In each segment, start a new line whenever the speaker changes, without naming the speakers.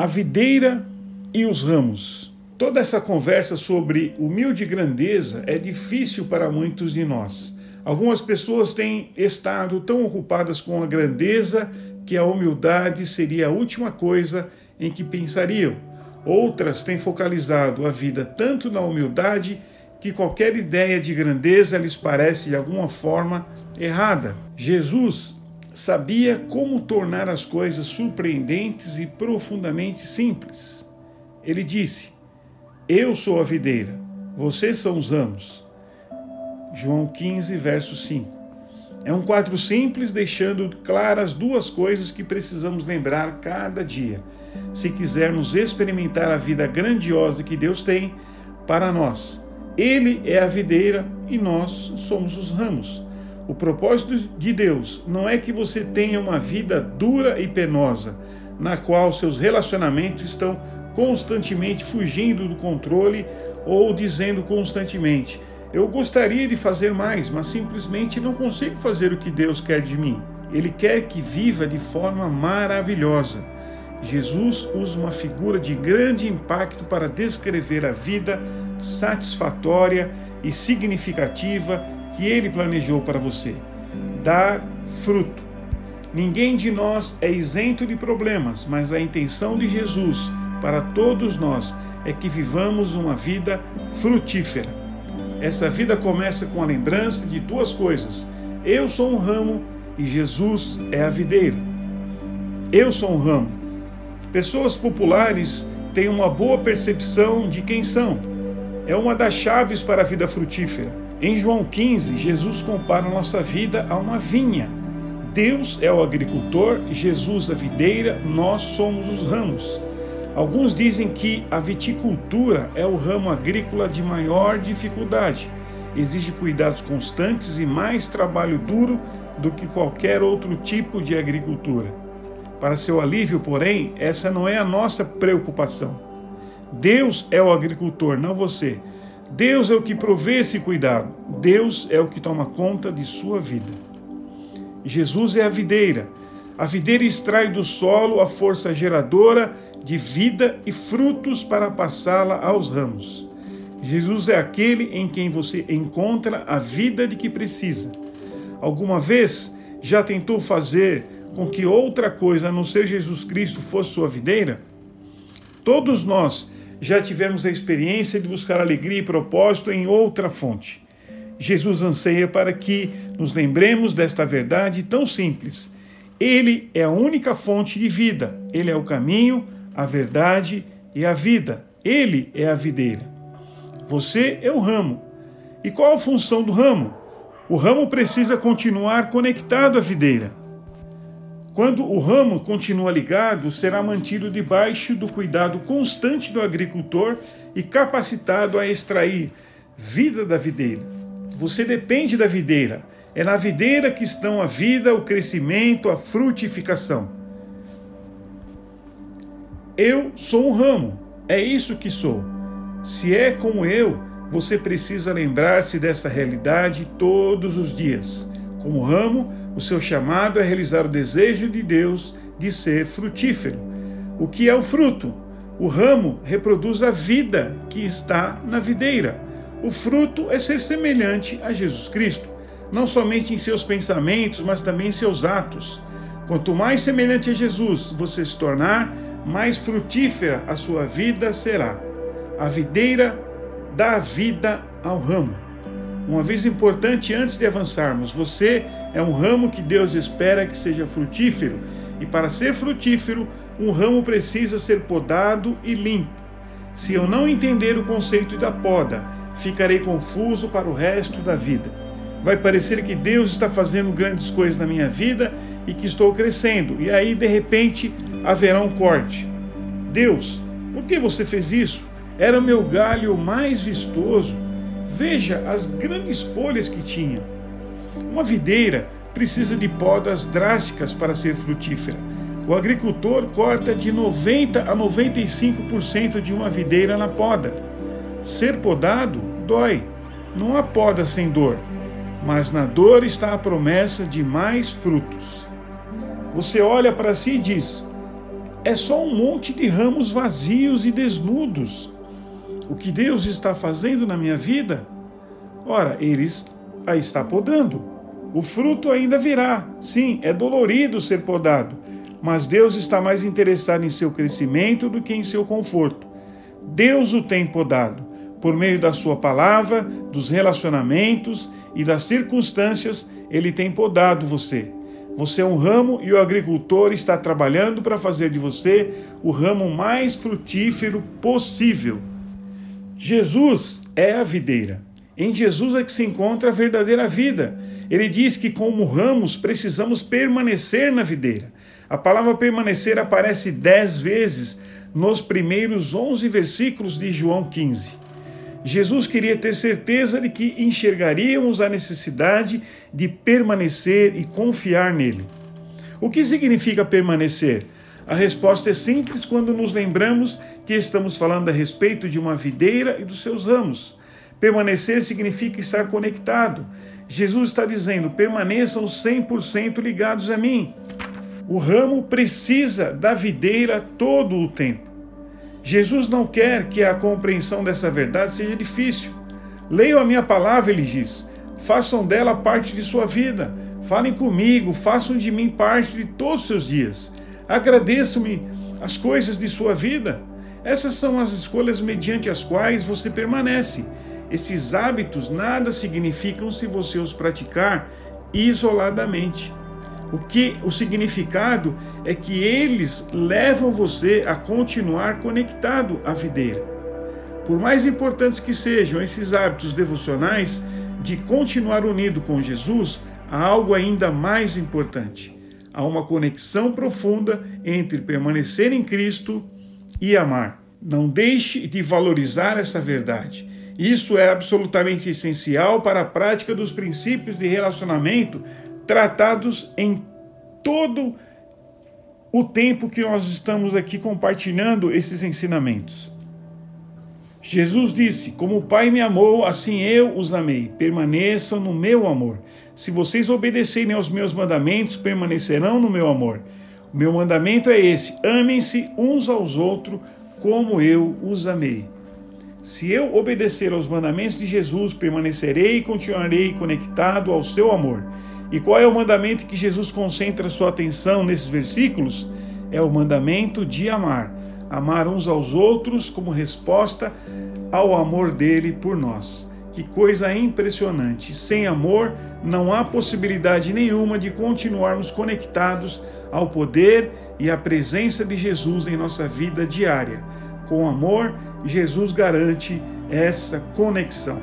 A videira e os ramos. Toda essa conversa sobre humilde grandeza é difícil para muitos de nós. Algumas pessoas têm estado tão ocupadas com a grandeza que a humildade seria a última coisa em que pensariam. Outras têm focalizado a vida tanto na humildade que qualquer ideia de grandeza lhes parece de alguma forma errada. Jesus sabia como tornar as coisas surpreendentes e profundamente simples. Ele disse: Eu sou a videira, vocês são os ramos. João 15, verso 5. É um quadro simples, deixando claras duas coisas que precisamos lembrar cada dia, se quisermos experimentar a vida grandiosa que Deus tem para nós. Ele é a videira e nós somos os ramos. O propósito de Deus não é que você tenha uma vida dura e penosa, na qual seus relacionamentos estão constantemente fugindo do controle ou dizendo constantemente: Eu gostaria de fazer mais, mas simplesmente não consigo fazer o que Deus quer de mim. Ele quer que viva de forma maravilhosa. Jesus usa uma figura de grande impacto para descrever a vida satisfatória e significativa que ele planejou para você: dar fruto. Ninguém de nós é isento de problemas, mas a intenção de Jesus para todos nós é que vivamos uma vida frutífera. Essa vida começa com a lembrança de duas coisas: eu sou um ramo e Jesus é a videira. Eu sou um ramo. Pessoas populares têm uma boa percepção de quem são. É uma das chaves para a vida frutífera. Em João 15, Jesus compara nossa vida a uma vinha. Deus é o agricultor, Jesus a videira, nós somos os ramos. Alguns dizem que a viticultura é o ramo agrícola de maior dificuldade. Exige cuidados constantes e mais trabalho duro do que qualquer outro tipo de agricultura. Para seu alívio, porém, essa não é a nossa preocupação. Deus é o agricultor, não você. Deus é o que provê esse cuidado. Deus é o que toma conta de sua vida. Jesus é a videira. A videira extrai do solo a força geradora de vida e frutos para passá-la aos ramos. Jesus é aquele em quem você encontra a vida de que precisa. Alguma vez já tentou fazer com que outra coisa a não ser Jesus Cristo fosse sua videira? Todos nós já tivemos a experiência de buscar alegria e propósito em outra fonte. Jesus anseia para que nos lembremos desta verdade tão simples. Ele é a única fonte de vida, ele é o caminho, a verdade e a vida. Ele é a videira. Você é o ramo. E qual a função do ramo? O ramo precisa continuar conectado à videira. Quando o ramo continua ligado, será mantido debaixo do cuidado constante do agricultor e capacitado a extrair vida da videira. Você depende da videira. É na videira que estão a vida, o crescimento, a frutificação. Eu sou um ramo, é isso que sou. Se é como eu, você precisa lembrar-se dessa realidade todos os dias. Como ramo, o seu chamado é realizar o desejo de Deus de ser frutífero. O que é o fruto? O ramo reproduz a vida que está na videira. O fruto é ser semelhante a Jesus Cristo, não somente em seus pensamentos, mas também em seus atos. Quanto mais semelhante a Jesus você se tornar, mais frutífera a sua vida será. A videira dá vida ao ramo. Um aviso importante antes de avançarmos: você é um ramo que Deus espera que seja frutífero, e para ser frutífero, um ramo precisa ser podado e limpo. Se eu não entender o conceito da poda, ficarei confuso para o resto da vida. Vai parecer que Deus está fazendo grandes coisas na minha vida e que estou crescendo, e aí de repente haverá um corte. Deus, por que você fez isso? Era o meu galho mais vistoso Veja as grandes folhas que tinha. Uma videira precisa de podas drásticas para ser frutífera. O agricultor corta de 90 a 95% de uma videira na poda. Ser podado dói. Não há poda sem dor, mas na dor está a promessa de mais frutos. Você olha para si e diz: é só um monte de ramos vazios e desnudos. O que Deus está fazendo na minha vida? Ora, eles a está podando. O fruto ainda virá. Sim, é dolorido ser podado, mas Deus está mais interessado em seu crescimento do que em seu conforto. Deus o tem podado por meio da sua palavra, dos relacionamentos e das circunstâncias, ele tem podado você. Você é um ramo e o agricultor está trabalhando para fazer de você o ramo mais frutífero possível. Jesus é a videira. Em Jesus é que se encontra a verdadeira vida. Ele diz que, como ramos, precisamos permanecer na videira. A palavra permanecer aparece dez vezes nos primeiros onze versículos de João 15. Jesus queria ter certeza de que enxergaríamos a necessidade de permanecer e confiar nele. O que significa permanecer? A resposta é simples quando nos lembramos que estamos falando a respeito de uma videira e dos seus ramos. Permanecer significa estar conectado. Jesus está dizendo: permaneçam 100% ligados a mim. O ramo precisa da videira todo o tempo. Jesus não quer que a compreensão dessa verdade seja difícil. Leiam a minha palavra, ele diz. Façam dela parte de sua vida. Falem comigo, façam de mim parte de todos os seus dias. Agradeçam-me as coisas de sua vida. Essas são as escolhas mediante as quais você permanece. Esses hábitos nada significam se você os praticar isoladamente. O que o significado é que eles levam você a continuar conectado à videira. Por mais importantes que sejam esses hábitos devocionais de continuar unido com Jesus, há algo ainda mais importante. Há uma conexão profunda entre permanecer em Cristo e amar. Não deixe de valorizar essa verdade. Isso é absolutamente essencial para a prática dos princípios de relacionamento tratados em todo o tempo que nós estamos aqui compartilhando esses ensinamentos. Jesus disse: Como o Pai me amou, assim eu os amei. Permaneçam no meu amor. Se vocês obedecerem aos meus mandamentos, permanecerão no meu amor. Meu mandamento é esse: amem-se uns aos outros como eu os amei. Se eu obedecer aos mandamentos de Jesus, permanecerei e continuarei conectado ao seu amor. E qual é o mandamento que Jesus concentra sua atenção nesses versículos? É o mandamento de amar. Amar uns aos outros como resposta ao amor dele por nós. Que coisa impressionante! Sem amor, não há possibilidade nenhuma de continuarmos conectados ao poder e à presença de Jesus em nossa vida diária. Com amor, Jesus garante essa conexão.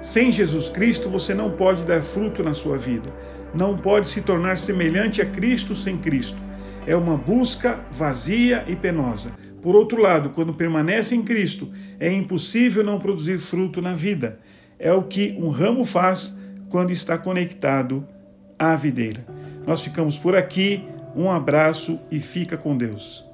Sem Jesus Cristo, você não pode dar fruto na sua vida. Não pode se tornar semelhante a Cristo sem Cristo. É uma busca vazia e penosa. Por outro lado, quando permanece em Cristo, é impossível não produzir fruto na vida. É o que um ramo faz quando está conectado à videira. Nós ficamos por aqui. Um abraço e fica com Deus.